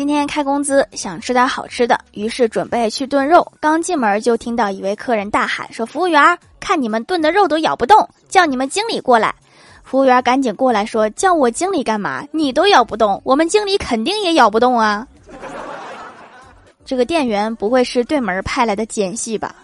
今天开工资想吃点好吃的于是准备去炖肉刚进门就听到一位客人大喊说服务员看你们炖的肉都咬不动叫你们经理过来。服务员赶紧过来说叫我经理干嘛？你都咬不动我们经理肯定也咬不动啊。这个店员不会是对门派来的奸细吧？